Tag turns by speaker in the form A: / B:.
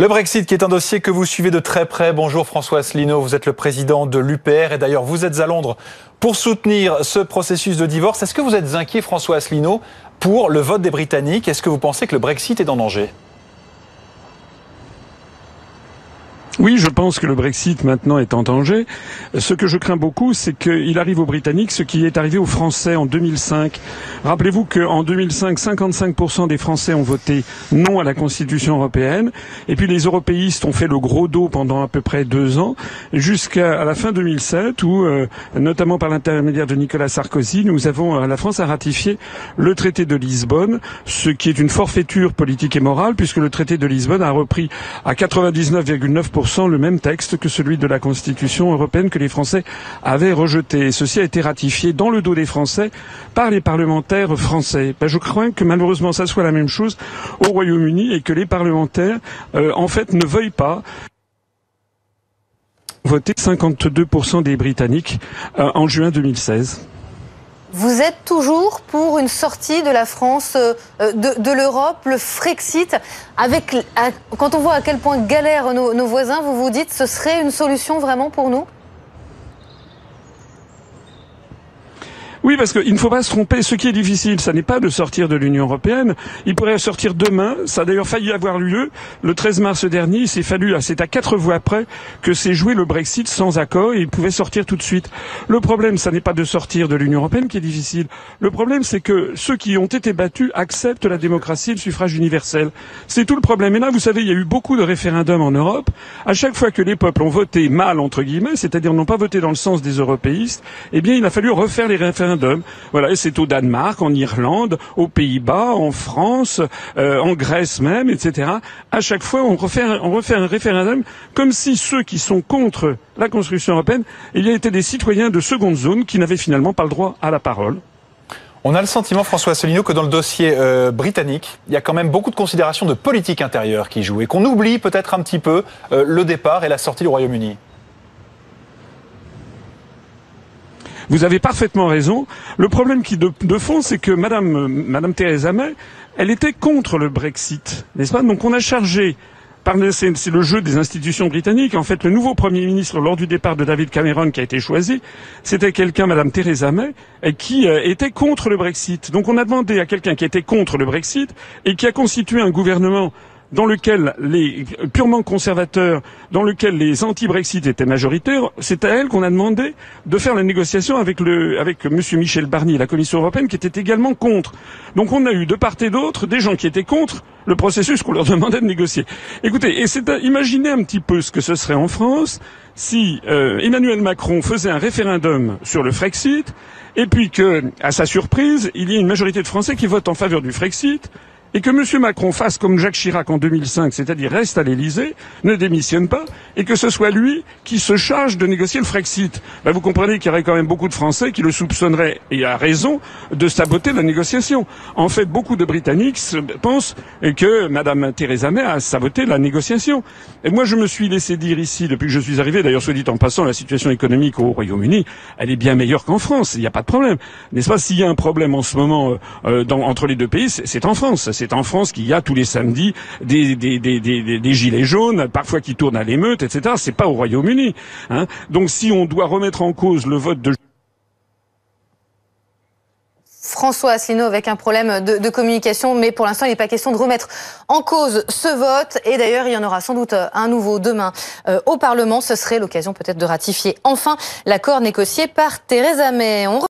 A: Le Brexit qui est un dossier que vous suivez de très près. Bonjour François Asselineau, vous êtes le président de l'UPR et d'ailleurs vous êtes à Londres pour soutenir ce processus de divorce. Est-ce que vous êtes inquiet François Asselineau pour le vote des Britanniques? Est-ce que vous pensez que le Brexit est en danger?
B: Oui, je pense que le Brexit maintenant est en danger. Ce que je crains beaucoup, c'est qu'il arrive aux Britanniques ce qui est arrivé aux Français en 2005. Rappelez-vous qu'en 2005, 55% des Français ont voté non à la Constitution européenne. Et puis les européistes ont fait le gros dos pendant à peu près deux ans, jusqu'à la fin 2007, où, euh, notamment par l'intermédiaire de Nicolas Sarkozy, nous avons, euh, la France a ratifié le traité de Lisbonne, ce qui est une forfaiture politique et morale, puisque le traité de Lisbonne a repris à 99,9% le même texte que celui de la Constitution européenne que les Français avaient rejeté. ceci a été ratifié dans le dos des Français par les parlementaires français. Ben, je crois que malheureusement ça soit la même chose au Royaume-Uni et que les parlementaires, euh, en fait, ne veuillent pas voter 52% des Britanniques euh, en juin 2016.
C: Vous êtes toujours pour une sortie de la France euh, de, l'Europe, le Frexit. Avec, quand on voit à quel point galèrent nos, nos voisins, vous vous dites ce serait une solution vraiment pour nous?
B: Oui, parce qu'il ne faut pas se tromper. Ce qui est difficile, ça n'est pas de sortir de l'Union européenne. Il pourrait sortir demain. Ça a d'ailleurs failli avoir lieu le 13 mars dernier. Il s'est fallu, c'est à quatre voix près que s'est joué le Brexit sans accord et il pouvait sortir tout de suite. Le problème, ça n'est pas de sortir de l'Union européenne qui est difficile. Le problème, c'est que ceux qui ont été battus acceptent la démocratie et le suffrage universel. C'est tout le problème. Et là, vous savez, il y a eu beaucoup de référendums en Europe. À chaque fois que les peuples ont voté mal, entre guillemets, c'est-à-dire n'ont pas voté dans le sens des européistes, eh bien, il a fallu refaire les référendums voilà, c'est au Danemark, en Irlande, aux Pays-Bas, en France, euh, en Grèce même, etc. À chaque fois, on refait, un, référendum comme si ceux qui sont contre la construction européenne, il y été des citoyens de seconde zone qui n'avaient finalement pas le droit à la parole.
A: On a le sentiment, François Asselineau, que dans le dossier euh, britannique, il y a quand même beaucoup de considérations de politique intérieure qui jouent et qu'on oublie peut-être un petit peu euh, le départ et la sortie du Royaume-Uni.
B: Vous avez parfaitement raison. Le problème qui de, fond, c'est que Madame, Madame Theresa May, elle était contre le Brexit, n'est-ce pas? Donc on a chargé c'est le jeu des institutions britanniques. En fait, le nouveau Premier ministre, lors du départ de David Cameron, qui a été choisi, c'était quelqu'un, Madame Theresa May, qui euh, était contre le Brexit. Donc on a demandé à quelqu'un qui était contre le Brexit et qui a constitué un gouvernement dans lequel les purement conservateurs, dans lequel les anti-Brexit étaient majoritaires, c'est à elle qu'on a demandé de faire la négociation avec le, avec Monsieur Michel Barnier, la Commission européenne, qui était également contre. Donc on a eu de part et d'autre des gens qui étaient contre le processus qu'on leur demandait de négocier. Écoutez, et c'est imaginez un petit peu ce que ce serait en France si euh, Emmanuel Macron faisait un référendum sur le Frexit, et puis que, à sa surprise, il y ait une majorité de Français qui votent en faveur du Frexit, et que M. Macron fasse comme Jacques Chirac en 2005, c'est-à-dire reste à l'Élysée, ne démissionne pas, et que ce soit lui qui se charge de négocier le Frexit. Ben, vous comprenez qu'il y aurait quand même beaucoup de Français qui le soupçonneraient, et à raison, de saboter la négociation. En fait, beaucoup de Britanniques pensent que Mme Theresa May a saboté la négociation. Et moi, je me suis laissé dire ici, depuis que je suis arrivé, d'ailleurs, soit dit en passant, la situation économique au Royaume-Uni, elle est bien meilleure qu'en France. Il n'y a pas de problème. N'est-ce pas S'il y a un problème en ce moment euh, dans, entre les deux pays, c'est en France c'est en France qu'il y a tous les samedis des, gilets jaunes, parfois qui tournent à l'émeute, etc. C'est pas au Royaume-Uni. Hein. Donc si on doit remettre en cause le vote de
C: François Asselineau avec un problème de, communication, mais pour l'instant, il n'est pas question de remettre en cause ce vote. Et d'ailleurs, il y en aura sans doute un nouveau demain euh, au Parlement. Ce serait l'occasion peut-être de ratifier enfin l'accord négocié par Theresa May.